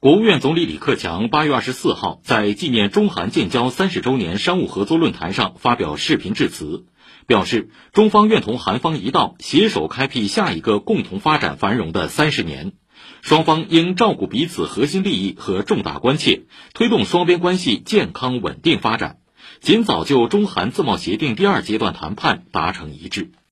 国务院总理李克强八月二十四号在纪念中韩建交三十周年商务合作论坛上发表视频致辞表示中方愿同韩方一道携手开辟下一个共同发展繁荣的三十年。双方应照顾彼此核心利益和重大关切推动双边关系健康稳定发展尽早就中韩自贸协定第二阶段谈判达成一致。